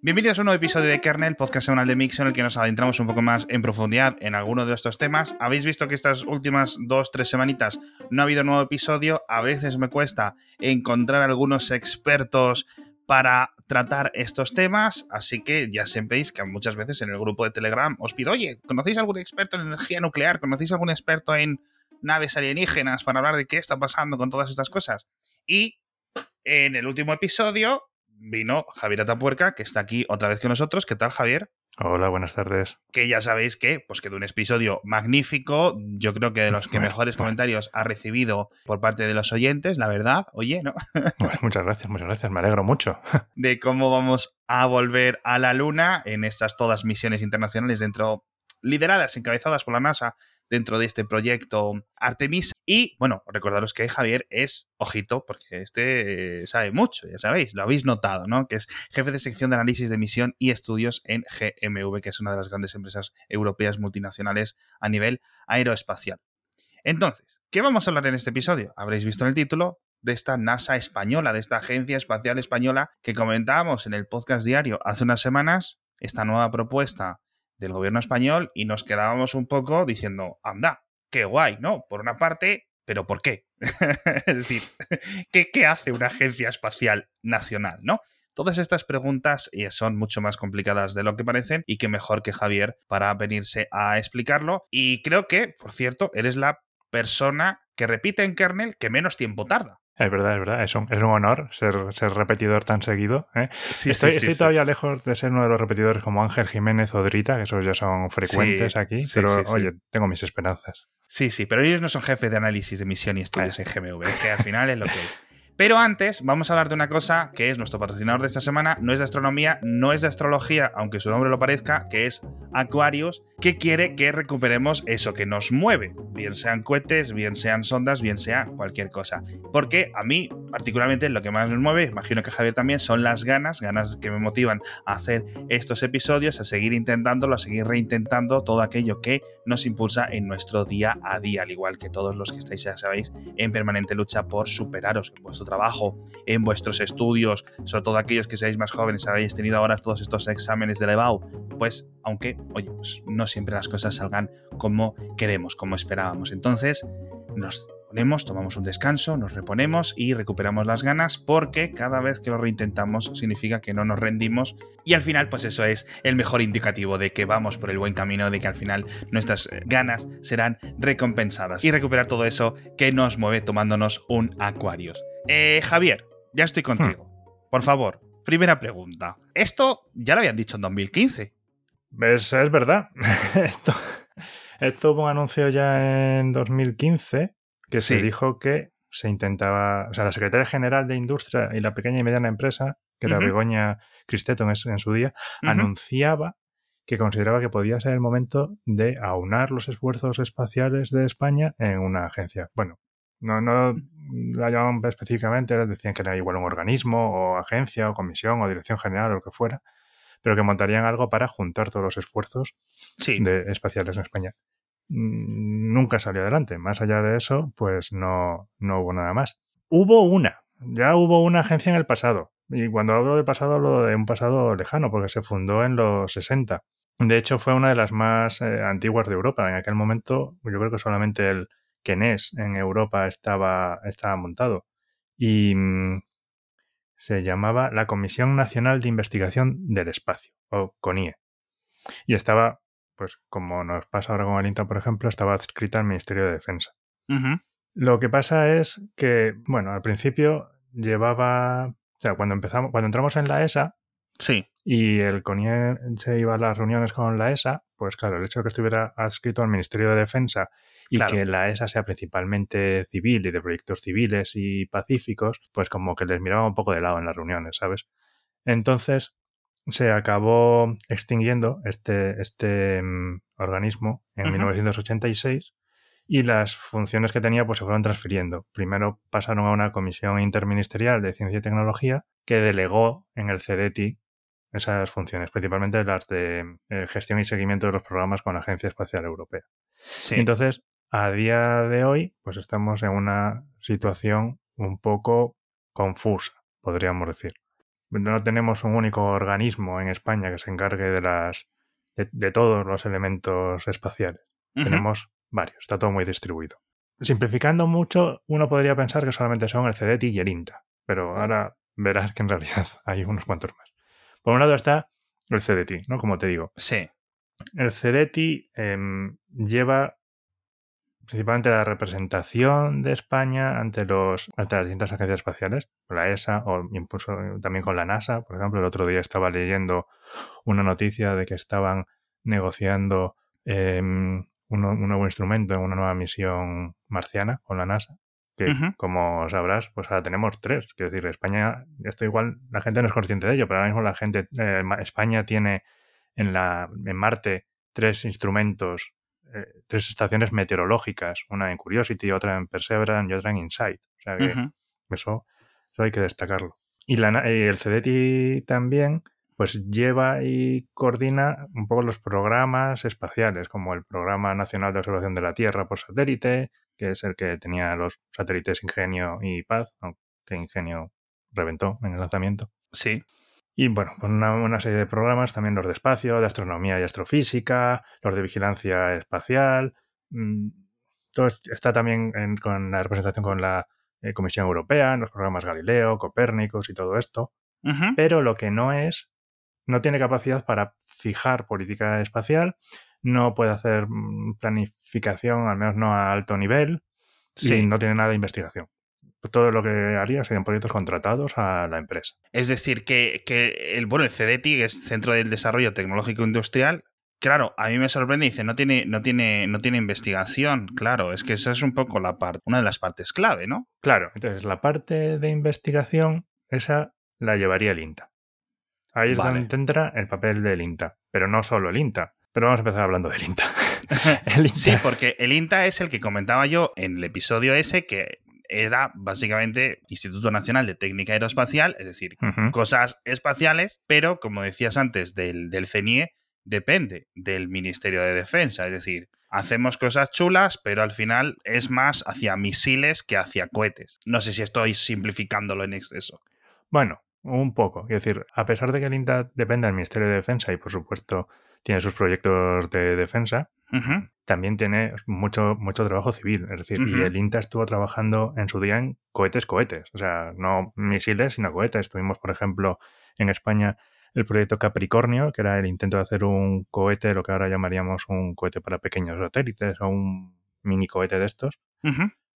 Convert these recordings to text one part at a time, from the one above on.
Bienvenidos a un nuevo episodio de Kernel, podcast semanal de Mix, en el que nos adentramos un poco más en profundidad en alguno de estos temas. Habéis visto que estas últimas dos, tres semanitas no ha habido nuevo episodio. A veces me cuesta encontrar algunos expertos para tratar estos temas, así que ya sabéis que muchas veces en el grupo de Telegram os pido, oye, ¿conocéis algún experto en energía nuclear? ¿Conocéis algún experto en naves alienígenas para hablar de qué está pasando con todas estas cosas? Y en el último episodio vino Javier Atapuerca, que está aquí otra vez con nosotros. ¿Qué tal, Javier? Hola, buenas tardes. Que ya sabéis que pues quedó un episodio magnífico. Yo creo que de los que mejores comentarios ha recibido por parte de los oyentes, la verdad. Oye, ¿no? muchas gracias, muchas gracias. Me alegro mucho. De cómo vamos a volver a la Luna en estas todas misiones internacionales dentro, lideradas, encabezadas por la NASA dentro de este proyecto Artemis. Y bueno, recordaros que Javier es, ojito, porque este sabe mucho, ya sabéis, lo habéis notado, ¿no? Que es jefe de sección de análisis de misión y estudios en GMV, que es una de las grandes empresas europeas multinacionales a nivel aeroespacial. Entonces, ¿qué vamos a hablar en este episodio? Habréis visto en el título de esta NASA española, de esta Agencia Espacial Española que comentábamos en el podcast diario hace unas semanas, esta nueva propuesta del gobierno español y nos quedábamos un poco diciendo, anda, qué guay, ¿no? Por una parte, pero ¿por qué? es decir, ¿qué, ¿qué, hace una agencia espacial nacional, ¿no? Todas estas preguntas eh, son mucho más complicadas de lo que parecen y que mejor que Javier para venirse a explicarlo. Y creo que, por cierto, eres la persona que repite en kernel que menos tiempo tarda. Es verdad, es verdad. Es un, es un honor ser, ser, repetidor tan seguido. ¿eh? Sí, estoy, sí, sí, estoy todavía lejos de ser uno de los repetidores como Ángel Jiménez o Drita, que esos ya son frecuentes aquí. pero oye, tengo mis esperanzas. Sí, sí, pero ellos no son jefes de análisis de misión y estudios en GMV, que al final es lo que es. Pero antes vamos a hablar de una cosa que es nuestro patrocinador de esta semana, no es de astronomía, no es de astrología, aunque su nombre lo parezca, que es Aquarius, que quiere que recuperemos eso que nos mueve, bien sean cohetes, bien sean sondas, bien sea cualquier cosa. Porque a mí, particularmente, lo que más me mueve, imagino que Javier también, son las ganas, ganas que me motivan a hacer estos episodios, a seguir intentándolo, a seguir reintentando todo aquello que nos impulsa en nuestro día a día, al igual que todos los que estáis, ya sabéis, en permanente lucha por superaros en vuestro trabajo, en vuestros estudios, sobre todo aquellos que seáis más jóvenes, habéis tenido ahora todos estos exámenes de EBAU, pues aunque, oye, pues no siempre las cosas salgan como queremos, como esperábamos. Entonces, nos ponemos, tomamos un descanso, nos reponemos y recuperamos las ganas porque cada vez que lo reintentamos significa que no nos rendimos y al final pues eso es el mejor indicativo de que vamos por el buen camino, de que al final nuestras ganas serán recompensadas y recuperar todo eso que nos mueve tomándonos un Aquarius. Eh, Javier, ya estoy contigo. Hmm. Por favor, primera pregunta. Esto ya lo habían dicho en 2015. Es, es verdad. esto, esto hubo un anuncio ya en 2015 que se dijo que se intentaba, o sea, la secretaria general de Industria y la pequeña y mediana empresa, que era uh -huh. Begoña Cristeto en, en, su día, uh -huh. anunciaba que consideraba que podía ser el momento de aunar los esfuerzos espaciales de España en una agencia. Bueno, no, no la llamaban específicamente, decían que era igual un organismo o agencia o comisión o dirección general o lo que fuera, pero que montarían algo para juntar todos los esfuerzos sí. de espaciales en España. Nunca salió adelante. Más allá de eso, pues no, no hubo nada más. Hubo una, ya hubo una agencia en el pasado. Y cuando hablo de pasado, hablo de un pasado lejano, porque se fundó en los 60. De hecho, fue una de las más eh, antiguas de Europa. En aquel momento, yo creo que solamente el Kenes en Europa estaba, estaba montado. Y mmm, se llamaba la Comisión Nacional de Investigación del Espacio, o CONIE. Y estaba, pues como nos pasa ahora con el INTA, por ejemplo, estaba adscrita al Ministerio de Defensa. Uh -huh. Lo que pasa es que, bueno, al principio llevaba, o sea, cuando empezamos, cuando entramos en la ESA, sí. y el CONIE se iba a las reuniones con la ESA, pues claro, el hecho de que estuviera adscrito al Ministerio de Defensa y claro. que la ESA sea principalmente civil y de proyectos civiles y pacíficos, pues como que les miraba un poco de lado en las reuniones, ¿sabes? Entonces se acabó extinguiendo este, este um, organismo en uh -huh. 1986 y las funciones que tenía pues se fueron transfiriendo. Primero pasaron a una comisión interministerial de ciencia y tecnología que delegó en el CDTI esas funciones, principalmente las de eh, gestión y seguimiento de los programas con la Agencia Espacial Europea. Sí. Entonces, a día de hoy, pues estamos en una situación un poco confusa, podríamos decir. No tenemos un único organismo en España que se encargue de las de, todos los elementos espaciales. Tenemos varios, está todo muy distribuido. Simplificando mucho, uno podría pensar que solamente son el CDT y el INTA, pero ahora verás que en realidad hay unos cuantos más. Por un lado está el CDT, ¿no? Como te digo. Sí. El CDT em, lleva principalmente la representación de España ante, los, ante las distintas agencias espaciales, la ESA o incluso también con la NASA. Por ejemplo, el otro día estaba leyendo una noticia de que estaban negociando em, un, nuevo instrumento en una nueva misión marciana con la NASA. Que, como sabrás, pues ahora tenemos tres. Quiero decir, España, esto igual la gente no es consciente de ello, pero ahora mismo la gente, eh, España tiene en, la, en Marte tres instrumentos eh, tres estaciones meteorológicas, una en Curiosity, otra en Perseverance y otra en Insight. O sea que eso, eso, hay que destacarlo. Y, la, el CDT también pues lleva y coordina un poco los programas espaciales, como el Programa Nacional de Observación de la Tierra por satélite, que es el que tenía los satélites Ingenio y Paz, aunque Ingenio reventó en el lanzamiento. Sí. Y bueno, con una, serie de programas, también los de espacio, de astronomía y astrofísica, los de vigilancia espacial. Mm, todo está también con la representación con la eh, Comisión Europea, en los programas Galileo, Copérnicos y todo esto. Pero lo que no es, no tiene capacidad para fijar política espacial, no puede hacer mm, planificación, al menos no a alto nivel, y no tiene nada de investigación todo lo que haría serían proyectos contratados a la empresa. Es decir, que, el, bueno, el CDTI, es Centro del Desarrollo Tecnológico Industrial, Claro, a mí me sorprende, dice, no tiene, no tiene, no tiene investigación. Claro, es que esa es un poco la parte, una de las partes clave, ¿no? Claro, entonces la parte de investigación, esa la llevaría el INTA. Ahí es donde entra el papel del INTA, pero no solo el INTA. Pero vamos a empezar hablando del INTA. el INTA. Sí, porque el INTA es el que comentaba yo en el episodio ese, que era básicamente Instituto Nacional de Técnica Aeroespacial, es decir, cosas espaciales, pero como decías antes del, del CNIE, depende del Ministerio de Defensa, es decir, hacemos cosas chulas, pero al final es más hacia misiles que hacia cohetes. No sé si estoy simplificándolo en exceso. Bueno, un poco. Es decir, a pesar de que el INTA depende del Ministerio de Defensa y por supuesto tiene sus proyectos de defensa, también tiene mucho, mucho trabajo civil. Es decir, y el INTA estuvo trabajando en su día en cohetes, cohetes. O sea, no misiles, sino cohetes. Tuvimos, por ejemplo, en España el proyecto Capricornio, que era el intento de hacer un cohete, lo que ahora llamaríamos un cohete para pequeños satélites o un mini cohete de estos,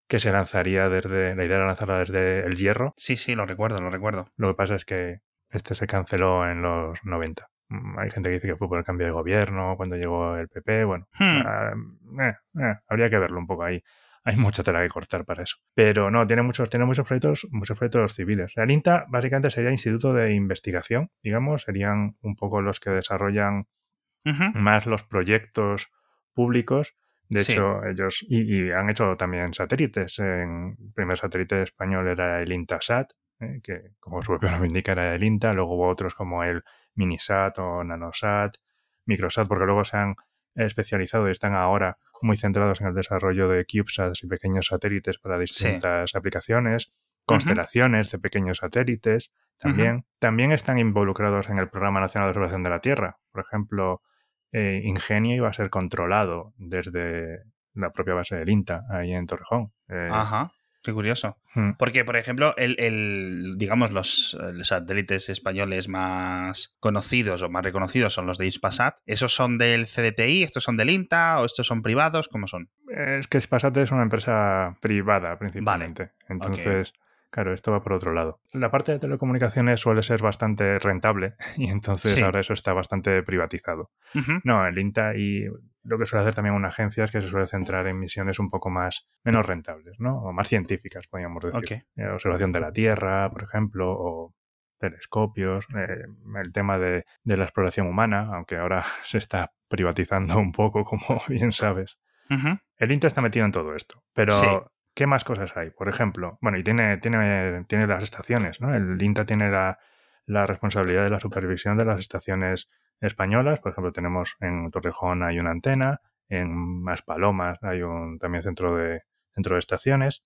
que se lanzaría desde, la idea era lanzarlo desde el hierro. Sí, sí, lo recuerdo, lo recuerdo. Lo que pasa es que este se canceló en los 90. Mm, hay gente que dice que fue por el cambio de gobierno, cuando llegó el PP, bueno, hmm. ah, eh, eh, habría que verlo un poco ahí. Hay mucha tela que cortar para eso. Pero no, tiene muchos, tiene muchos proyectos, muchos proyectos civiles. El INTA básicamente sería Instituto de Investigación, digamos, serían un poco los que desarrollan más los proyectos públicos. De hecho, ellos y, han hecho también satélites. En, el primer satélite español era el INTASAT, eh, que como su propio nombre indica era el INTA. Luego hubo otros como el Minisat o Nanosat, Microsat, porque luego se han especializado y están ahora muy centrados en el desarrollo de CubeSats y pequeños satélites para distintas aplicaciones, constelaciones de pequeños satélites también. También están involucrados en el Programa Nacional de Observación de la Tierra. Por ejemplo, eh, Ingenio iba a ser controlado desde la propia base del INTA, ahí en Torrejón. Eh, Ajá. Qué curioso. Hmm. Porque, por ejemplo, el, digamos, los, satélites españoles más conocidos o más reconocidos son los de Ispasat. ¿Esos son del CDTI? ¿Estos son del INTA? ¿O estos son privados? ¿Cómo son? Es que Ispasat es una empresa privada, principalmente. Entonces. Claro, esto va por otro lado. La parte de telecomunicaciones suele ser bastante rentable y entonces ahora eso está bastante privatizado. No, el INTA y lo que suele hacer también una agencia es que se suele centrar en misiones un poco más menos rentables, ¿no? O más científicas, podríamos decir. Eh, observación de la Tierra, por ejemplo, o telescopios, eh, el tema de, la exploración humana, aunque ahora se está privatizando un poco, como bien sabes. El INTA está metido en todo esto, pero ¿Qué más cosas hay? Por ejemplo, bueno, y tiene, tiene, tiene las estaciones, ¿no? El INTA tiene la, responsabilidad de la supervisión de las estaciones españolas. Por ejemplo, tenemos en Torrejón hay una antena, en Maspalomas hay un también centro de, centro de estaciones.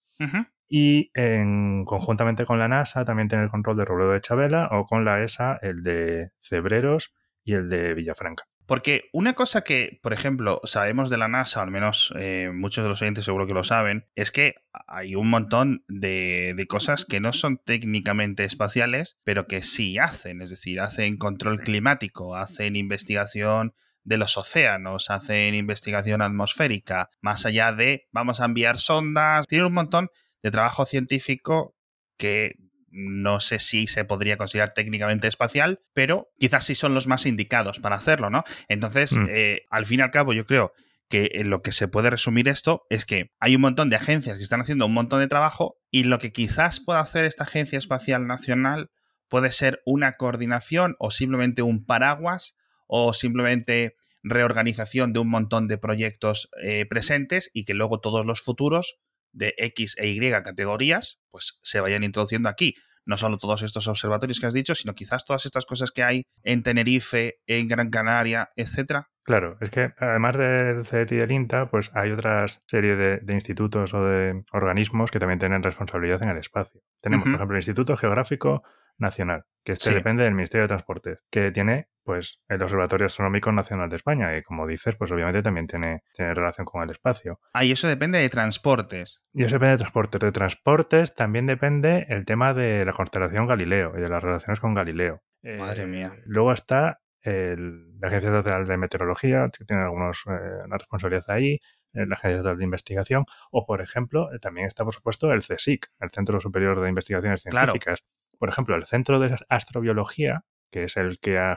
y en, conjuntamente con la NASA también tiene el control de Robledo de Chabela o con la ESA el de Cebreros y el de Villafranca. Porque una cosa que, por ejemplo, sabemos de la NASA, al menos eh, muchos de los oyentes seguro que lo saben, es que hay un montón de, de, cosas que no son técnicamente espaciales, pero que sí hacen. Es decir, hacen control climático, hacen investigación de los océanos, hacen investigación atmosférica, más allá de vamos a enviar sondas, tienen un montón de trabajo científico que no sé si se podría considerar técnicamente espacial, pero quizás sí son los más indicados para hacerlo, ¿no? Entonces, mm. eh, al fin y al cabo, yo creo que en lo que se puede resumir esto es que hay un montón de agencias que están haciendo un montón de trabajo y lo que quizás pueda hacer esta Agencia Espacial Nacional puede ser una coordinación o simplemente un paraguas o simplemente reorganización de un montón de proyectos eh, presentes y que luego todos los futuros de X e Y categorías, pues se vayan introduciendo aquí. No solo todos estos observatorios que has dicho, sino quizás todas estas cosas que hay en Tenerife, en Gran Canaria, etcétera. Claro, es que además del CET y del INTA, pues hay otra serie de, institutos o de organismos que también tienen responsabilidad en el espacio. Tenemos, por ejemplo, el Instituto Geográfico Nacional, que este depende del Ministerio de Transportes, que tiene pues el Observatorio Astronómico Nacional de España, y como dices, pues obviamente también tiene, tiene relación con el espacio. Ah, y eso depende de transportes. Y eso depende de transportes. De transportes también depende el tema de la constelación Galileo y de las relaciones con Galileo. Madre eh, mía. Luego está la Agencia Estatal de Meteorología, que tiene algunos, eh, una responsabilidad ahí, eh, la Agencia Estatal de Investigación, o por ejemplo, también está por supuesto el CSIC, el Centro Superior de Investigaciones Científicas. Por ejemplo, el Centro de Astrobiología que es el que ha,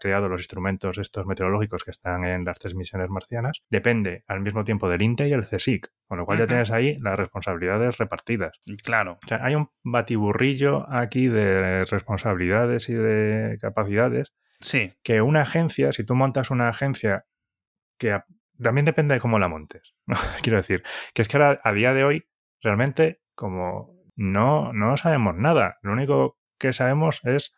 creado los instrumentos estos meteorológicos que están en las tres misiones marcianas, depende al mismo tiempo del INTE y el CSIC, con lo cual ya tienes ahí las responsabilidades repartidas. Claro. O sea, hay un batiburrillo aquí de responsabilidades y de capacidades. Sí. Que una agencia, si tú montas una agencia que también depende de cómo la montes. Quiero decir, que es que ahora, a día de hoy, realmente, como no, no sabemos nada, lo único que sabemos es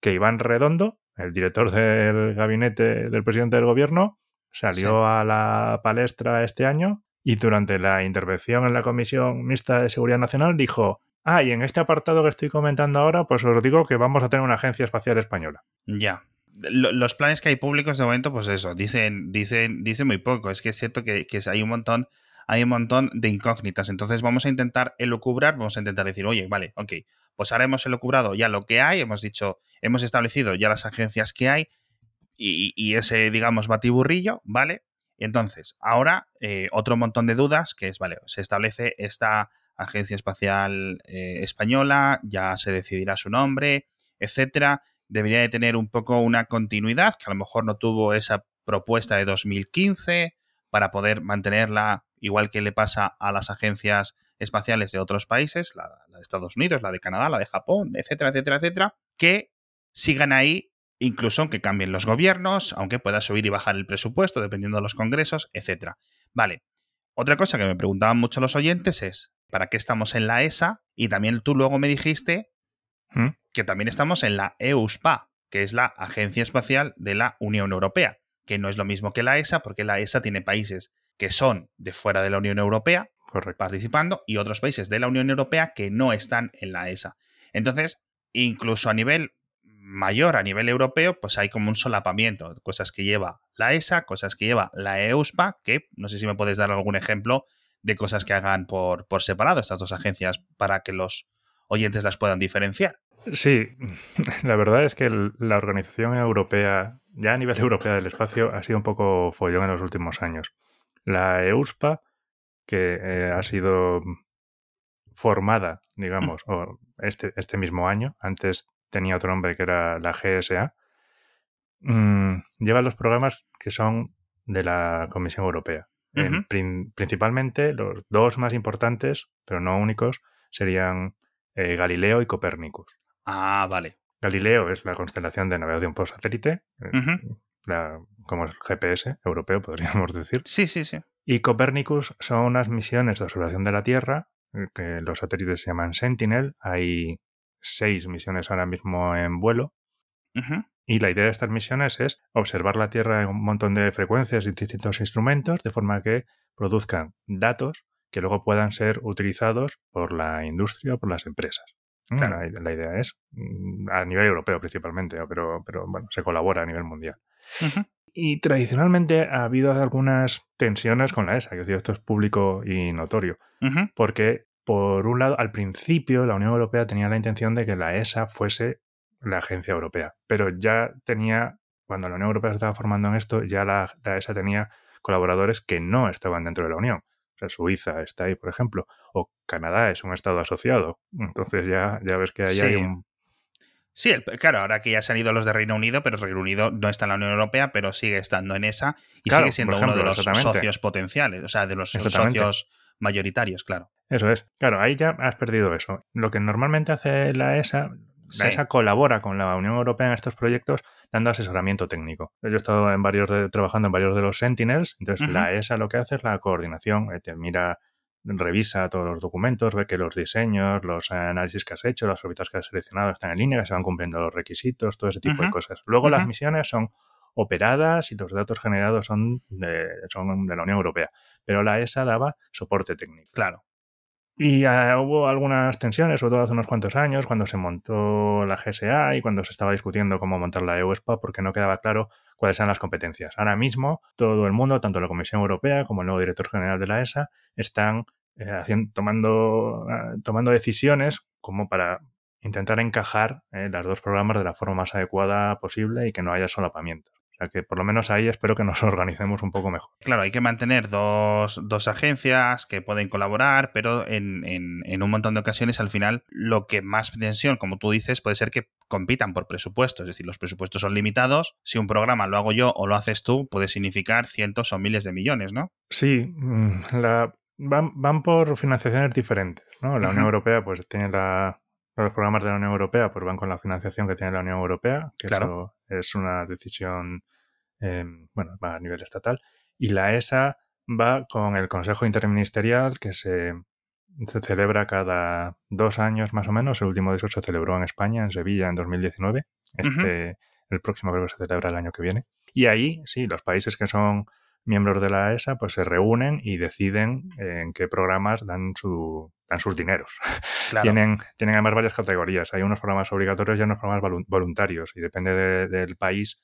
que Iván Redondo, el director del gabinete del presidente del gobierno, salió a la palestra este año y durante la intervención en la Comisión Mixta de Seguridad Nacional dijo, ah, y en este apartado que estoy comentando ahora, pues os digo que vamos a tener una agencia espacial española. Ya. Los planes que hay públicos de momento, pues eso, dicen, dicen, dicen muy poco. Es que es cierto que, que hay un montón hay un montón de incógnitas. Entonces vamos a intentar elucubrar, vamos a intentar decir, oye, vale, ok, pues ahora hemos elucubrado ya lo que hay, hemos dicho, hemos establecido ya las agencias que hay y, ese, digamos, batiburrillo, ¿vale? Entonces, ahora eh, otro montón de dudas que es, vale, se establece esta Agencia Espacial eh, Española, ya se decidirá su nombre, etcétera. Debería de tener un poco una continuidad, que a lo mejor no tuvo esa propuesta de 2015 para poder mantenerla igual que le pasa a las agencias espaciales de otros países, la, de Estados Unidos, la de Canadá, la de Japón, etcétera, etcétera, etcétera, que sigan ahí incluso aunque cambien los gobiernos, aunque pueda subir y bajar el presupuesto dependiendo de los congresos, etcétera. Vale. Otra cosa que me preguntaban mucho los oyentes es, ¿para qué estamos en la ESA? Y también tú luego me dijiste ¿Mm? que también estamos en la EUSPA, que es la Agencia Espacial de la Unión Europea, que no es lo mismo que la ESA, porque la ESA tiene países que son de fuera de la Unión Europea participando y otros países de la Unión Europea que no están en la ESA. Entonces, incluso a nivel mayor, a nivel europeo, pues hay como un solapamiento, cosas que lleva la ESA, cosas que lleva la EUSPA, que no sé si me puedes dar algún ejemplo de cosas que hagan por, por separado estas dos agencias para que los oyentes las puedan diferenciar. Sí, la verdad es que la organización europea, ya a nivel europeo del espacio, ha sido un poco follón en los últimos años. La EUSPA, que eh, ha sido formada, digamos, este, este mismo año, antes tenía otro nombre que era la GSA, mm, lleva los programas que son de la Comisión Europea. principalmente los dos más importantes, pero no únicos, serían eh, Galileo y Copérnicus. Ah, vale. Galileo es la constelación de navegación por satélite, eh, como el GPS europeo, podríamos decir. Sí, sí, sí. Y Copernicus son unas misiones de observación de la Tierra, eh, que los satélites se llaman Sentinel. Hay seis misiones ahora mismo en vuelo. Y la idea de estas misiones es observar la Tierra en un montón de frecuencias y distintos instrumentos, de forma que produzcan datos que luego puedan ser utilizados por la industria o por las empresas. La, idea es mm, a nivel europeo principalmente, pero, pero bueno, se colabora a nivel mundial. Y tradicionalmente ha habido algunas tensiones con la ESA, que decir, esto es público y notorio, porque por un lado, al principio la Unión Europea tenía la intención de que la ESA fuese la agencia europea, pero ya tenía, cuando la Unión Europea se estaba formando en esto, ya la ESA tenía colaboradores que no estaban dentro de la Unión. O sea, Suiza está ahí, por ejemplo, o Canadá es un estado asociado. Entonces ya, ya ves que ahí hay un... Sí, claro, ahora que ya han ido los de Reino Unido, pero Reino Unido no está en la Unión Europea, pero sigue estando en esa y sigue siendo uno de los socios potenciales, o sea, de los socios mayoritarios, claro. Eso es. Claro, ahí ya has perdido eso. Lo que normalmente hace la ESA, la ESA colabora con la Unión Europea en estos proyectos dando asesoramiento técnico. Yo he estado en varios trabajando en varios de los Sentinels, entonces la ESA lo que hace es la coordinación, eh, te mira, revisa todos los documentos, ve que los diseños, los análisis que has hecho, las órbitas que has seleccionado están en línea, que se van cumpliendo los requisitos, todo ese tipo de cosas. Luego las misiones son operadas y los datos generados son de, son de la Unión Europea, pero la ESA daba soporte técnico. Claro. Y ah, hubo algunas tensiones, sobre todo hace unos cuantos años, cuando se montó la GSA y cuando se estaba discutiendo cómo montar la EUSPA, porque no quedaba claro cuáles eran las competencias. Ahora mismo, todo el mundo, tanto la Comisión Europea como el nuevo director general de la ESA, están eh, haciendo, tomando, ah, tomando decisiones como para intentar encajar eh, las dos programas de la forma más adecuada posible y que no haya solapamientos. Sea que por lo menos ahí espero que nos organicemos un poco mejor. Claro, hay que mantener dos, dos agencias que pueden colaborar, pero en, en, un montón de ocasiones al final lo que más tensión, como tú dices, puede ser que compitan por presupuestos. Es decir, los presupuestos son limitados. Si un programa lo hago yo o lo haces tú, puede significar cientos o miles de millones, ¿no? Sí, mm, la, van, van por financiaciones diferentes. ¿no? La Unión Europea pues tiene la, los programas de la Unión Europea pues van con la financiación que tiene la Unión Europea, que eso es una decisión, em, bueno, va a nivel estatal. Y la ESA va con el Consejo Interministerial que se, se, celebra cada dos años más o menos. El último de esos se celebró en España, en Sevilla, en 2019. Este, El próximo creo que se celebra el año que viene. Y ahí, sí, los países que son miembros de la ESA pues se reúnen y deciden en qué programas dan, su, dan sus dineros. tienen, tienen además varias categorías. Hay unos programas obligatorios y unos programas voluntarios y depende del país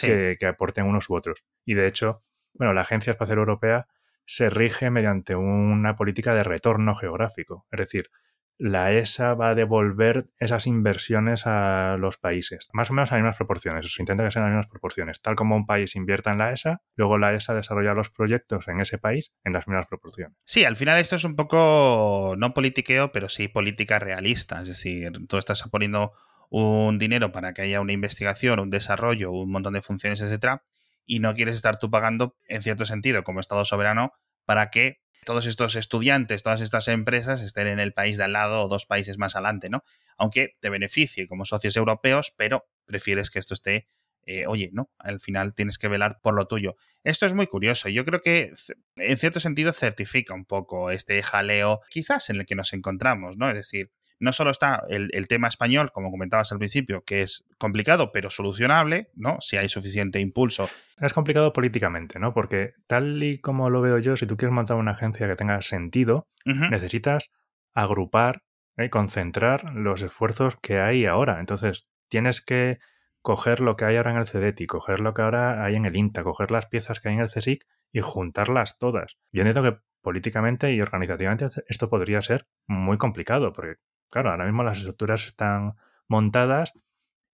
que, que, aporten unos u otros. Y de hecho, bueno, la Agencia Espacial Europea se rige mediante una política de retorno geográfico. Es decir, la ESA va a devolver esas inversiones a los países, más o menos a las mismas proporciones, se intenta que sean las mismas proporciones, tal como un país invierta en la ESA, luego la ESA desarrolla los proyectos en ese país en las mismas proporciones. Sí, al final esto es un poco, no politiqueo, pero sí política realista, es decir, tú estás poniendo un dinero para que haya una investigación, un desarrollo, un montón de funciones, etcétera, y no quieres estar tú pagando, en cierto sentido, como Estado soberano, para que todos estos estudiantes, todas estas empresas estén en el país de al lado o dos países más adelante, ¿no? Aunque te beneficie como socios europeos, pero prefieres que esto esté, eh, oye, ¿no? Al final tienes que velar por lo tuyo. Esto es muy curioso. Yo creo que en cierto sentido certifica un poco este jaleo, quizás en el que nos encontramos, ¿no? Es decir, no solo está el, tema español, como comentabas al principio, que es complicado, pero solucionable, ¿no? Si hay suficiente impulso. Es complicado políticamente, ¿no? Porque tal y como lo veo yo, si tú quieres montar una agencia que tenga sentido, necesitas agrupar, y ¿eh? concentrar los esfuerzos que hay ahora. Entonces, tienes que coger lo que hay ahora en el CEDETI, coger lo que ahora hay en el INTA, coger las piezas que hay en el CSIC y juntarlas todas. Yo entiendo que políticamente y organizativamente esto podría ser muy complicado, porque Claro, ahora mismo las estructuras están montadas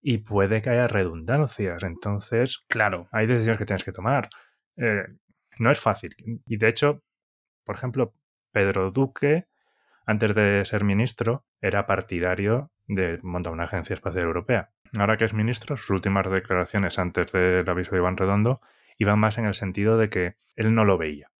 y puede que haya redundancias. Entonces, claro. hay decisiones que tienes que tomar. Eh, no es fácil. Y de hecho, por ejemplo, Pedro Duque, antes de ser ministro, era partidario de montar una agencia espacial europea. Ahora que es ministro, sus últimas declaraciones antes del aviso de Iván Redondo iban más en el sentido de que él no lo veía.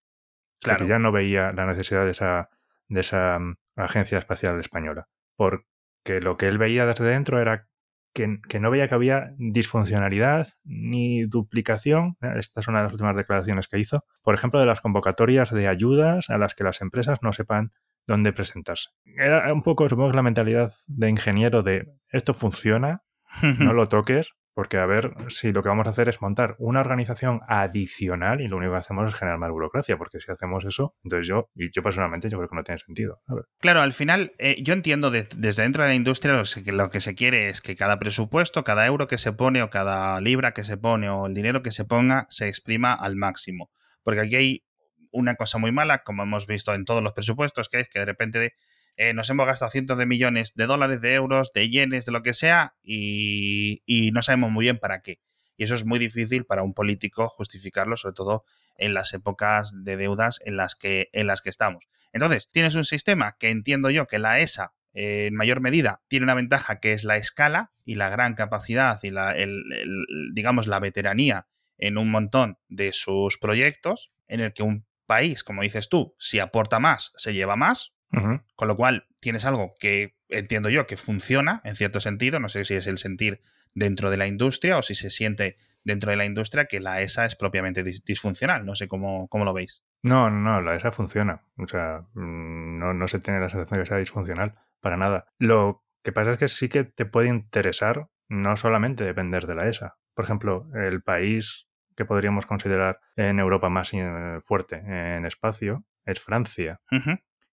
Claro. Que ya no veía la necesidad de esa, de esa mm, agencia espacial española porque lo que él veía desde dentro era que, no veía que había disfuncionalidad ni duplicación. Esta es una de las últimas declaraciones que hizo. Por ejemplo, de las convocatorias de ayudas a las que las empresas no sepan dónde presentarse. Era un poco, supongo, la mentalidad de ingeniero de esto funciona, no lo toques, Porque a ver si lo que vamos a hacer es montar una organización adicional y lo único que hacemos es generar más burocracia, porque si hacemos eso, entonces yo, y yo personalmente, yo creo que no tiene sentido. Claro, al final, eh, yo entiendo desde dentro de la industria lo que, lo que se quiere es que cada presupuesto, cada euro que se pone o cada libra que se pone o el dinero que se ponga se exprima al máximo. Porque aquí hay una cosa muy mala, como hemos visto en todos los presupuestos, que es que de repente eh, nos hemos gastado cientos de millones de dólares, de euros, de yenes, de lo que sea, y, no sabemos muy bien para qué. Y eso es muy difícil para un político justificarlo, sobre todo en las épocas de deudas en las que, en las que estamos. Entonces, tienes un sistema que entiendo yo que la ESA en mayor medida tiene una ventaja que es la escala y la gran capacidad y la, digamos, la veteranía en un montón de sus proyectos, en el que un país, como dices tú, si aporta más, se lleva más, con lo cual, tienes algo que entiendo yo que funciona en cierto sentido, no sé si es el sentir dentro de la industria o si se siente dentro de la industria que la ESA es propiamente disfuncional, no sé cómo, cómo lo veis. No, no, no, la ESA funciona, o sea, mm, no, no se tiene la sensación de que sea disfuncional, para nada. Lo que pasa es que sí que te puede interesar no solamente depender de la ESA. Por ejemplo, el país que podríamos considerar en Europa más eh, fuerte en espacio es Francia.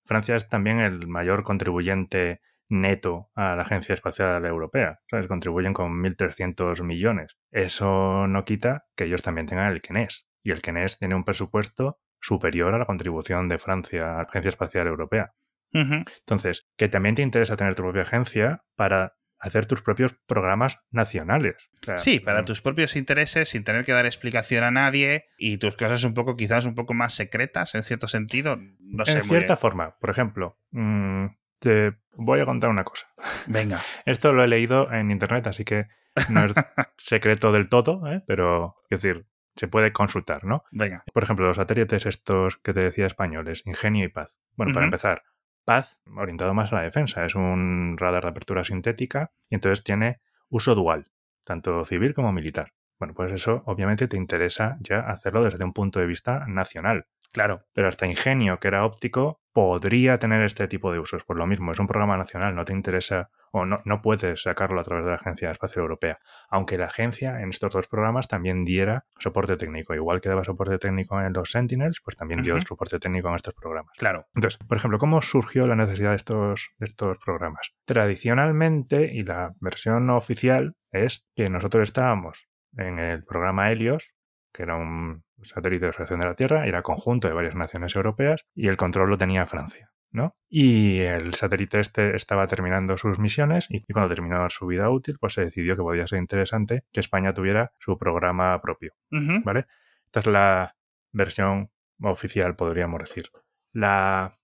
Francia es también el mayor contribuyente neto a la Agencia Espacial Europea. ¿sabes? Contribuyen con 1.300 millones. Eso no quita que ellos también tengan el CNES. Y el CNES tiene un presupuesto superior a la contribución de Francia a la Agencia Espacial Europea. Entonces, que también te interesa tener tu propia agencia para hacer tus propios programas nacionales. sí, para mm. tus propios intereses, sin tener que dar explicación a nadie y tus cosas un poco, quizás un poco más secretas, en cierto sentido. No sé. En cierta forma, por ejemplo, mm, te voy a contar una cosa. Venga. Esto lo he leído en internet, así que no es secreto del todo, ¿eh? pero es decir, se puede consultar, ¿no? Venga. Por ejemplo, los satélites estos que te decía españoles, Ingenio y Paz. Bueno, para empezar, Paz, orientado más a la defensa, es un radar de apertura sintética y entonces tiene uso dual, tanto civil como militar. Bueno, pues eso obviamente te interesa ya hacerlo desde un punto de vista nacional. Claro. Pero hasta Ingenio, que era óptico, podría tener este tipo de usos. Por lo mismo, es un programa nacional, no te interesa o no, no puedes sacarlo a través de la Agencia Espacial Europea. Aunque la agencia en estos dos programas también diera soporte técnico. Igual que daba soporte técnico en los Sentinels, pues también dio soporte técnico en estos programas. Claro. Entonces, por ejemplo, ¿cómo surgió la necesidad de estos, de estos programas? Tradicionalmente, y la versión oficial es que nosotros estábamos en el programa Helios, que era un satélite de observación de la Tierra, era conjunto de varias naciones europeas y el control lo tenía Francia. ¿no? Y el satélite este estaba terminando sus misiones y, cuando terminó su vida útil, pues se decidió que podía ser interesante que España tuviera su programa propio, ¿vale? Esta es la versión oficial, podríamos decir. La,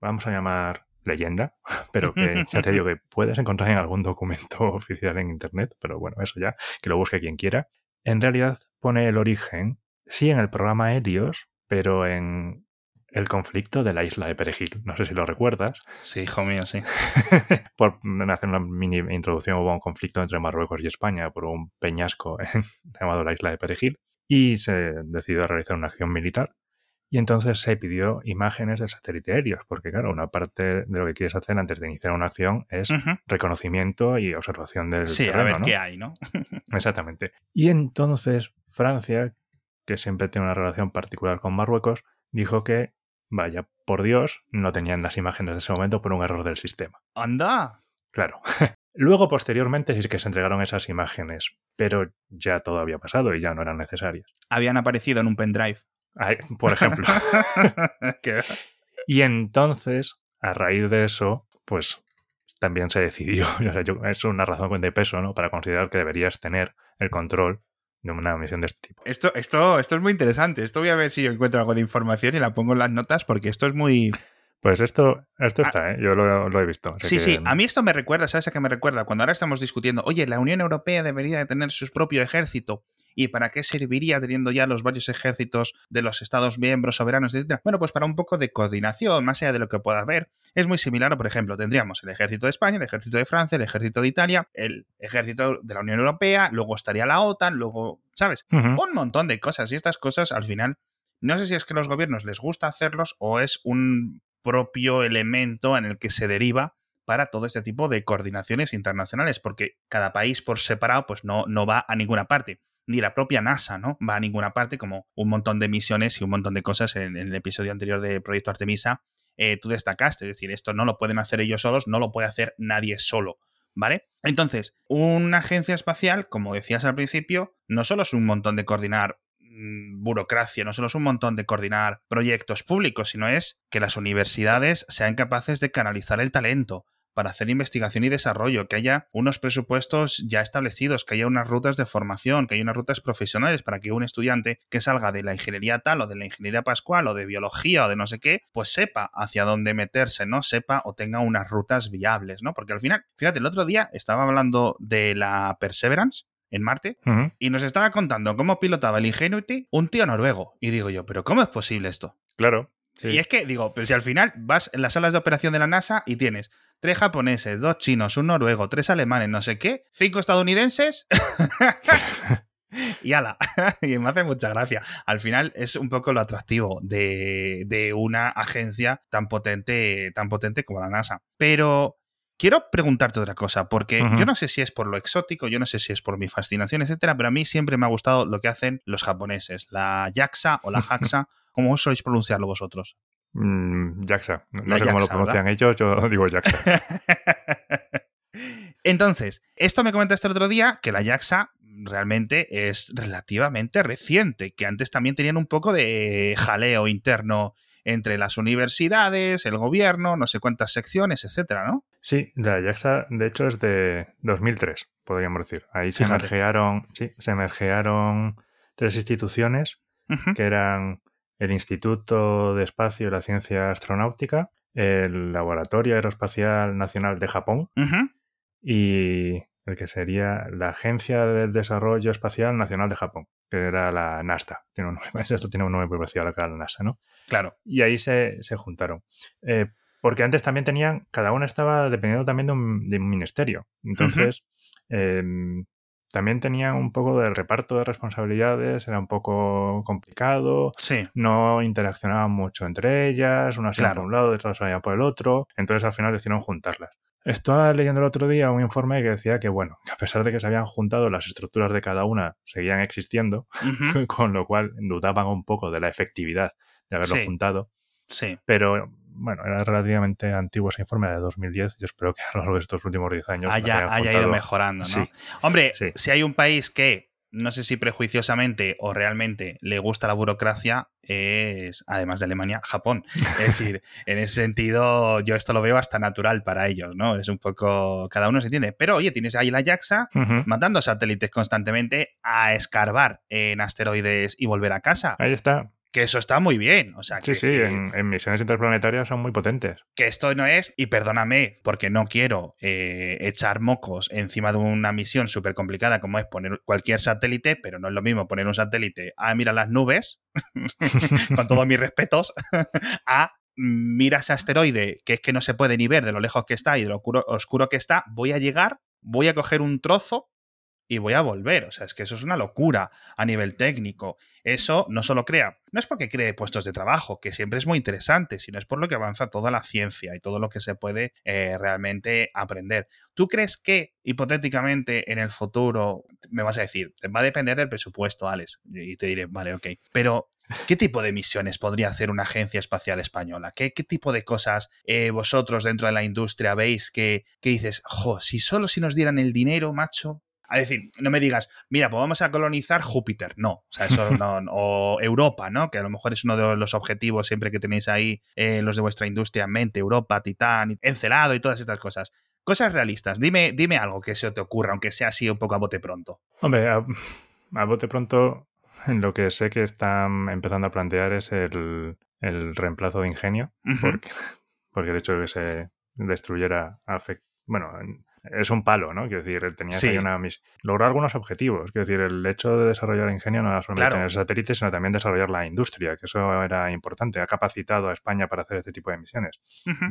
vamos a llamar leyenda, pero que ya te digo que puedes encontrar en algún documento oficial en Internet, pero bueno, eso ya, que lo busque quien quiera. En realidad pone el origen Sí, en el programa Helios, pero en el conflicto de la isla de Perejil. No sé si lo recuerdas. Sí, hijo mío, sí. por hacer una mini introducción, hubo un conflicto entre Marruecos y España por un peñasco llamado la isla de Perejil y se decidió realizar una acción militar. Y entonces se pidió imágenes del satélite Helios, porque claro, una parte de lo que quieres hacer antes de iniciar una acción es reconocimiento y observación del sí, terreno. a ver qué hay, ¿no? Exactamente. Y entonces Francia, que siempre tiene una relación particular con Marruecos, dijo que, vaya, por Dios, no tenían las imágenes de ese momento por un error del sistema. ¡Anda! Claro. Luego, posteriormente, sí que se entregaron esas imágenes, pero ya todo había pasado y ya no eran necesarias. Habían aparecido en un pendrive. por ejemplo. y entonces, a raíz de eso, pues también se decidió, es una razón de peso, ¿no? Para considerar que deberías tener el control de una misión de este tipo. Esto, esto, esto es muy interesante. Esto voy a ver si yo encuentro algo de información y la pongo en las notas porque esto es muy... Pues esto, esto ah. está, ¿eh? yo lo, he visto. Sí, sí, a mí esto me recuerda, ¿sabes a qué me recuerda? Cuando ahora estamos discutiendo, oye, la Unión Europea debería de tener su propio ejército. ¿Y para qué serviría teniendo ya los varios ejércitos de los Estados miembros soberanos, etcétera? Bueno, pues para un poco de coordinación, más allá de lo que pueda haber. Es muy similar, por ejemplo, tendríamos el ejército de España, el ejército de Francia, el ejército de Italia, el ejército de la Unión Europea, luego estaría la OTAN, luego, ¿sabes? Un montón de cosas. Y estas cosas, al final, no sé si es que a los gobiernos les gusta hacerlos o es un propio elemento en el que se deriva para todo este tipo de coordinaciones internacionales, porque cada país por separado pues no, no va a ninguna parte ni la propia NASA, ¿no? Va a ninguna parte, como un montón de misiones y un montón de cosas en, el episodio anterior de Proyecto Artemisa, eh, tú destacaste. Es decir, esto no lo pueden hacer ellos solos, no lo puede hacer nadie solo. ¿Vale? Entonces, una agencia espacial, como decías al principio, no solo es un montón de coordinar mm, burocracia, no solo es un montón de coordinar proyectos públicos, sino es que las universidades sean capaces de canalizar el talento, para hacer investigación y desarrollo, que haya unos presupuestos ya establecidos, que haya unas rutas de formación, que haya unas rutas profesionales para que un estudiante que salga de la ingeniería tal o de la ingeniería pascual o de biología o de no sé qué, pues sepa hacia dónde meterse, ¿no? Sepa o tenga unas rutas viables, ¿no? Porque al final, fíjate, el otro día estaba hablando de la Perseverance, en Marte y nos estaba contando cómo pilotaba el Ingenuity un tío noruego. Y digo yo, ¿pero cómo es posible esto? Claro. Y es que, digo, pero si al final vas en las salas de operación de la NASA y tienes tres japoneses, dos chinos, un noruego, tres alemanes, no sé qué, cinco estadounidenses. y ala, y me hace mucha gracia. Al final es un poco lo atractivo de, una agencia tan potente, tan potente como la NASA. Pero quiero preguntarte otra cosa, porque yo no sé si es por lo exótico, yo no sé si es por mi fascinación, etcétera, pero a mí siempre me ha gustado lo que hacen los japoneses, la JAXA o la JAXA, ¿cómo sois pronunciarlo vosotros? Mm, Jaxa. No, sé cómo lo pronuncian ellos, yo digo Jaxa. Entonces, esto me comentaste el otro día que la Jaxa realmente es relativamente reciente, que antes también tenían un poco de jaleo interno entre las universidades, el gobierno, no sé cuántas secciones, etcétera, ¿no? Sí, la JAXA, de hecho, es de 2003, podríamos decir. Ahí se emergearon, sí, se emergearon tres instituciones que eran el Instituto de Espacio y la Ciencia Astronáutica, el Laboratorio Aeroespacial Nacional de Japón y el que sería la Agencia del Desarrollo Espacial Nacional de Japón, que era la NASA. Tiene un nombre, esto tiene un nombre muy parecido a la NASA, ¿no? Claro. Y ahí se, juntaron. Eh, porque antes también tenían, cada uno estaba dependiendo también de un, ministerio. Entonces, también tenía un poco de reparto de responsabilidades, era un poco complicado, sí. no interaccionaban mucho entre ellas, unas iban por un lado, otras iban por el otro, entonces al final decidieron juntarlas. Estaba leyendo el otro día un informe que decía que, bueno, que a pesar de que se habían juntado, las estructuras de cada una seguían existiendo, con lo cual dudaban un poco de la efectividad de haberlo juntado. Sí. Pero bueno, era relativamente antiguo ese informe de 2010. Yo espero que a lo largo de estos últimos 10 años haya, haya ido mejorando, ¿no? Hombre, si hay un país que no sé si prejuiciosamente o realmente le gusta la burocracia, es, además de Alemania, Japón. Es decir, en ese sentido, yo esto lo veo hasta natural para ellos, ¿no? Es un poco. Cada uno se entiende. Pero oye, tienes ahí la JAXA matando satélites constantemente a escarbar en asteroides y volver a casa. Ahí está que eso está muy bien. O sea, sí, sí, en, misiones interplanetarias son muy potentes. Que esto no es, y perdóname, porque no quiero eh, echar mocos encima de una misión súper complicada como es poner cualquier satélite, pero no es lo mismo poner un satélite a mira las nubes, con todos mis respetos, a mira ese asteroide, que es que no se puede ni ver de lo lejos que está y de lo oscuro que está, voy a llegar, voy a coger un trozo y voy a volver. O sea, es que eso es una locura a nivel técnico. Eso no solo crea, no es porque cree puestos de trabajo, que siempre es muy interesante, sino es por lo que avanza toda la ciencia y todo lo que se puede eh, realmente aprender. ¿Tú crees que hipotéticamente en el futuro, me vas a decir, va a depender del presupuesto, Alex? Y te diré, vale, ok. Pero ¿Qué tipo de misiones podría hacer una agencia espacial española? ¿Qué, qué tipo de cosas eh, vosotros dentro de la industria veis que, que dices, jo, si solo si nos dieran el dinero, macho, a decir, no me digas, mira, pues vamos a colonizar Júpiter. No, o sea, eso no, o Europa, ¿no? Que a lo mejor es uno de los objetivos siempre que tenéis ahí eh, los de vuestra industria en mente, Europa, Titán, Encelado y todas estas cosas. Cosas realistas. Dime, dime algo que se te ocurra, aunque sea así un poco a bote pronto. Hombre, a, bote pronto, lo que sé que están empezando a plantear es el, reemplazo de ingenio, porque, porque el hecho de que se destruyera afecta bueno, es un palo, ¿no? Quiero decir, tenía que una lograr algunos objetivos. Quiero decir, el hecho de desarrollar ingenio no era solamente tener satélites, sino también desarrollar la industria, que eso era importante. Ha capacitado a España para hacer este tipo de misiones.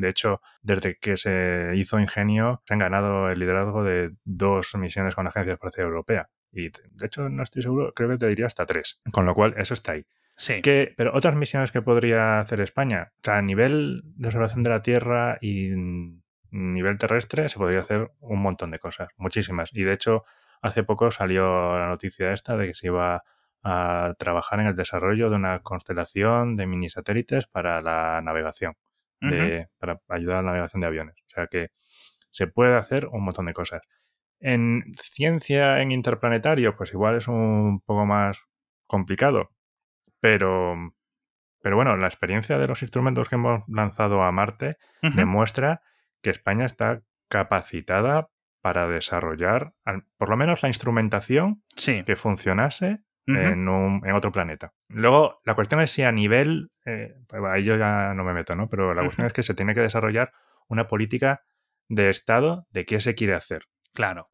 De hecho, desde que se hizo ingenio, se han ganado el liderazgo de dos misiones con la Agencia Espacial Europea. Y de hecho, no estoy seguro, creo que te diría hasta tres. Con lo cual, eso está ahí. Sí. Que, pero otras misiones que podría hacer España, o sea, a nivel de observación de la Tierra y nivel terrestre se podría hacer un montón de cosas, muchísimas. Y de hecho, hace poco salió la noticia esta de que se iba a trabajar en el desarrollo de una constelación de mini satélites para la navegación, para ayudar a la navegación de aviones. O sea que se puede hacer un montón de cosas. En ciencia en interplanetario, pues igual es un poco más complicado, pero, pero bueno, la experiencia de los instrumentos que hemos lanzado a Marte demuestra que España está capacitada para desarrollar por lo menos la instrumentación que funcionase en, un, en, otro planeta. Luego, la cuestión es si a nivel, eh, pues ahí yo ya no me meto, ¿no? Pero la cuestión es que se tiene que desarrollar una política de Estado de qué se quiere hacer. Claro.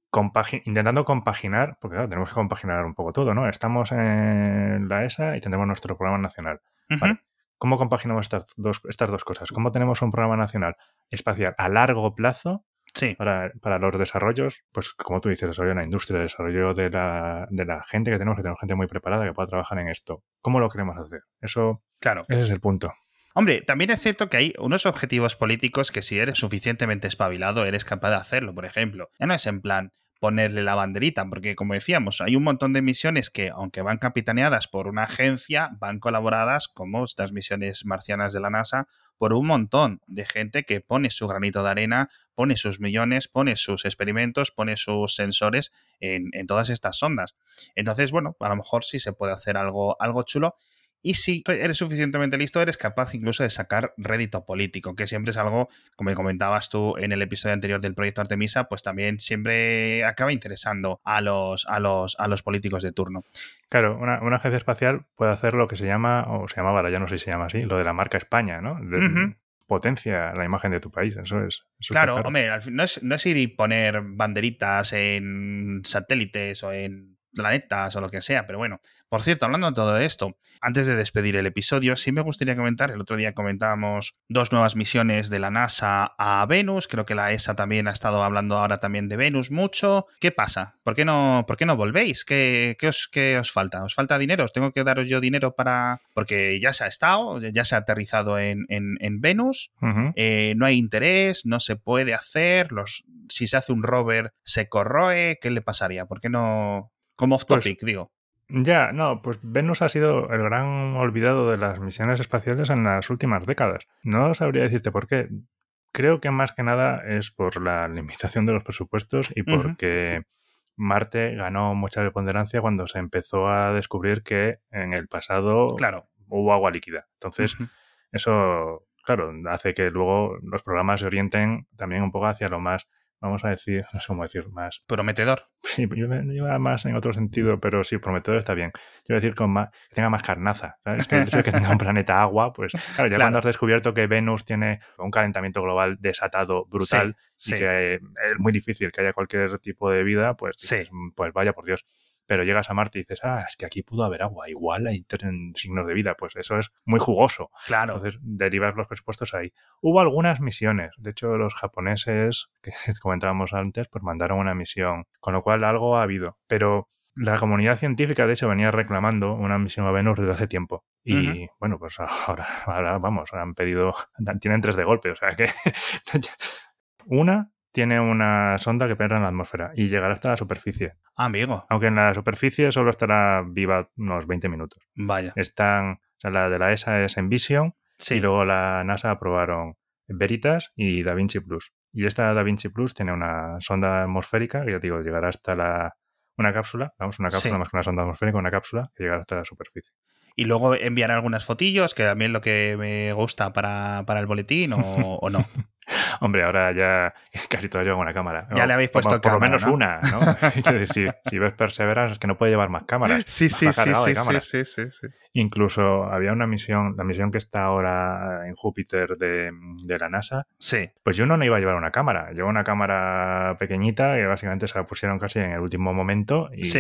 intentando compaginar, porque claro, tenemos que compaginar un poco todo, ¿no? Estamos en la ESA y tenemos nuestro programa nacional. ¿Cómo compaginamos estas dos, estas dos cosas? ¿Cómo tenemos un programa nacional espacial a largo plazo Sí. Para, para, los desarrollos, pues como tú dices, desarrollo de la industria, desarrollo de la, de la gente que tenemos, que tenemos gente muy preparada que pueda trabajar en esto. ¿Cómo lo queremos hacer? Eso, claro. ese es el punto. Hombre, también es cierto que hay unos objetivos políticos que si eres suficientemente espabilado eres capaz de hacerlo. Por ejemplo, ya no es en plan ponerle la banderita, porque como decíamos, hay un montón de misiones que, aunque van capitaneadas por una agencia, van colaboradas, como estas misiones marcianas de la NASA, por un montón de gente que pone su granito de arena, pone sus millones, pone sus experimentos, pone sus sensores en, todas estas sondas. Entonces, bueno, a lo mejor sí se puede hacer algo, algo chulo. Y si eres suficientemente listo, eres capaz incluso de sacar rédito político, que siempre es algo, como comentabas tú en el episodio anterior del proyecto Artemisa, pues también siempre acaba interesando a los, a los, a los políticos de turno. Claro, una, agencia espacial puede hacer lo que se llama, o se llamaba, ya no sé si se llama así, lo de la marca España, ¿no? Potencia la imagen de tu país, eso es. claro, hombre, no es, no es ir y poner banderitas en satélites o en planetas o lo que sea, pero bueno, por cierto, hablando de todo esto, antes de despedir el episodio, sí me gustaría comentar, el otro día comentábamos dos nuevas misiones de la NASA a Venus, creo que la ESA también ha estado hablando ahora también de Venus mucho. ¿Qué pasa? ¿Por qué no, por qué no volvéis? ¿Qué, os, os, falta? ¿Os falta dinero? ¿Os tengo que daros yo dinero para...? Porque ya se ha estado, ya se ha aterrizado en, Venus, eh, no hay interés, no se puede hacer, los, si se hace un rover se corroe, ¿qué le pasaría? ¿Por qué no...? Como off pues topic, digo. Ya, no, pues Venus ha sido el gran olvidado de las misiones espaciales en las últimas décadas. No sabría decirte por qué. Creo que más que nada es por la limitación de los presupuestos y porque Marte ganó mucha preponderancia cuando se empezó a descubrir que en el pasado claro. hubo agua líquida. Entonces, eso, claro, hace que luego los programas se orienten también un poco hacia lo más vamos a decir, no sé cómo decir, más... Prometedor. Sí, yo me iba más en otro sentido, pero sí, prometedor está bien. Yo voy a decir con más, que tenga más carnaza. ¿sabes? Que el tenga un planeta agua, pues claro, ya cuando has descubierto que Venus tiene un calentamiento global desatado brutal y que es muy difícil que haya cualquier tipo de vida, pues, pues vaya por Dios pero llegas a Marte y dices, ah, es que aquí pudo haber agua, igual hay signos de vida, pues eso es muy jugoso. Claro. Entonces, derivar los presupuestos ahí. Hubo algunas misiones, de hecho, los japoneses, que comentábamos antes, pues mandaron una misión, con lo cual algo ha habido, pero la comunidad científica, de hecho, venía reclamando una misión a Venus desde hace tiempo. Y bueno, pues ahora, ahora vamos, han pedido, tienen tres de golpe, o sea que una tiene una sonda que penetra en la atmósfera y llegará hasta la superficie. Ah, amigo. Aunque en la superficie solo estará viva unos 20 minutos. Vaya. Están, o sea, la de la ESA es Envision y luego la NASA aprobaron Veritas y DaVinci Plus. Y esta DaVinci Plus tiene una sonda atmosférica que ya digo, llegará hasta la una cápsula, vamos, una cápsula más que una sonda atmosférica, una cápsula que llegará hasta la superficie y luego enviaré algunas fotillos, que también lo que me gusta para, el boletín, o, no. Hombre, ahora ya casi todo lleva una cámara. Ya le habéis puesto por, por lo menos una, ¿no? si, si, ves Perseverance es que no puede llevar más cámaras. Sí, sí, sí, sí, sí, sí, Incluso había una misión, la misión que está ahora en Júpiter de, la NASA. Sí. Pues yo no iba a llevar una cámara. Llevo una cámara pequeñita que básicamente se la pusieron casi en el último momento y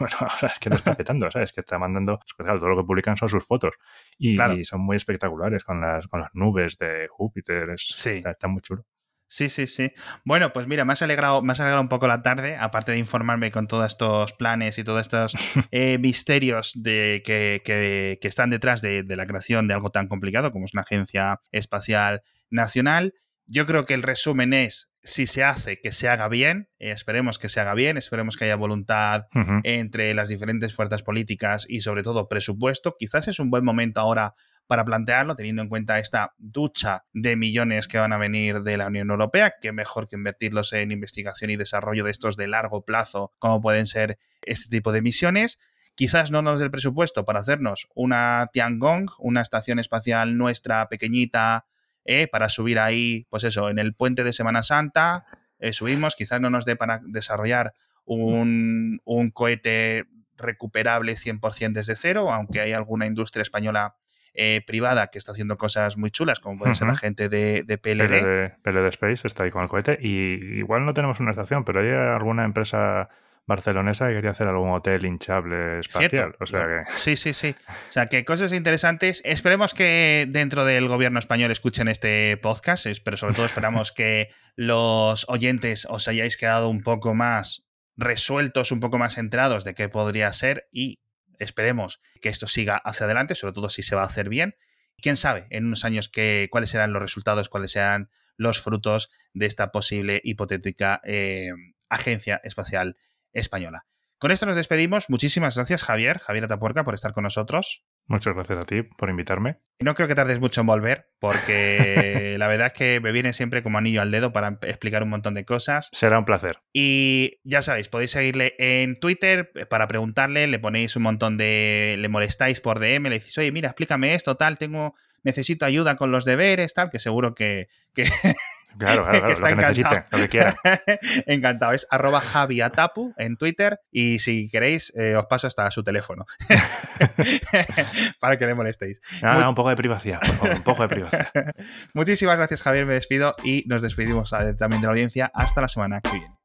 bueno, ahora es que lo está petando, ¿sabes? Que está mandando, pues, todo lo que publican son sus fotos y, son muy espectaculares con las, con las nubes de Júpiter. sí. está muy chulo. Sí, sí, sí. Bueno, pues mira, me has alegrado, me has alegrado un poco la tarde, aparte de informarme con todos estos planes y todos estos eh, misterios de, que, que, que, están detrás de, de la creación de algo tan complicado como es una agencia espacial nacional. Yo creo que el resumen es si se hace, que se haga bien, eh, esperemos que se haga bien, esperemos que haya voluntad entre las diferentes fuerzas políticas y sobre todo presupuesto. Quizás es un buen momento ahora para plantearlo, teniendo en cuenta esta ducha de millones que van a venir de la Unión Europea, que mejor que invertirlos en investigación y desarrollo de estos de largo plazo, como pueden ser este tipo de misiones. Quizás no nos dé el presupuesto para hacernos una Tiangong, una estación espacial nuestra pequeñita, eh, para subir ahí, pues eso, en el puente de Semana Santa, eh, subimos, quizás no nos dé para desarrollar un, cohete recuperable 100% desde cero, aunque hay alguna industria española eh, privada que está haciendo cosas muy chulas, como puede ser la gente de, de PLD. PLD. Space está ahí con el cohete. Y igual no tenemos una estación, pero hay alguna empresa barcelonesa que quería hacer algún hotel hinchable espacial. O sea que... Sí, sí, sí. O sea que cosas interesantes. Esperemos que dentro del gobierno español escuchen este podcast, pero sobre todo esperamos que los oyentes os hayáis quedado un poco más resueltos, un poco más centrados de qué podría ser y esperemos que esto siga hacia adelante, sobre todo si se va a hacer bien. Quién sabe en unos años qué, cuáles serán los resultados, cuáles serán los frutos de esta posible hipotética eh, agencia espacial española. Con esto nos despedimos. Muchísimas gracias, Javier, Javier Atapuerca, por estar con nosotros. Muchas gracias a ti por invitarme. No creo que tardes mucho en volver, porque la verdad es que me viene siempre como anillo al dedo para explicar un montón de cosas. Será un placer. Y ya sabéis, podéis seguirle en Twitter para preguntarle, le ponéis un montón de. le molestáis por DM, le decís, oye, mira, explícame esto, tal, tengo. necesito ayuda con los deberes, tal, que seguro que, que Claro, claro, lo que lo que quiera. encantado. Es arroba javiatapu en Twitter y si queréis eh, os paso hasta su teléfono para que le molestéis. un poco de privacidad, por favor, un poco de privacidad. Muchísimas gracias Javier, me despido y nos despedimos eh, también de la audiencia. Hasta la semana que viene.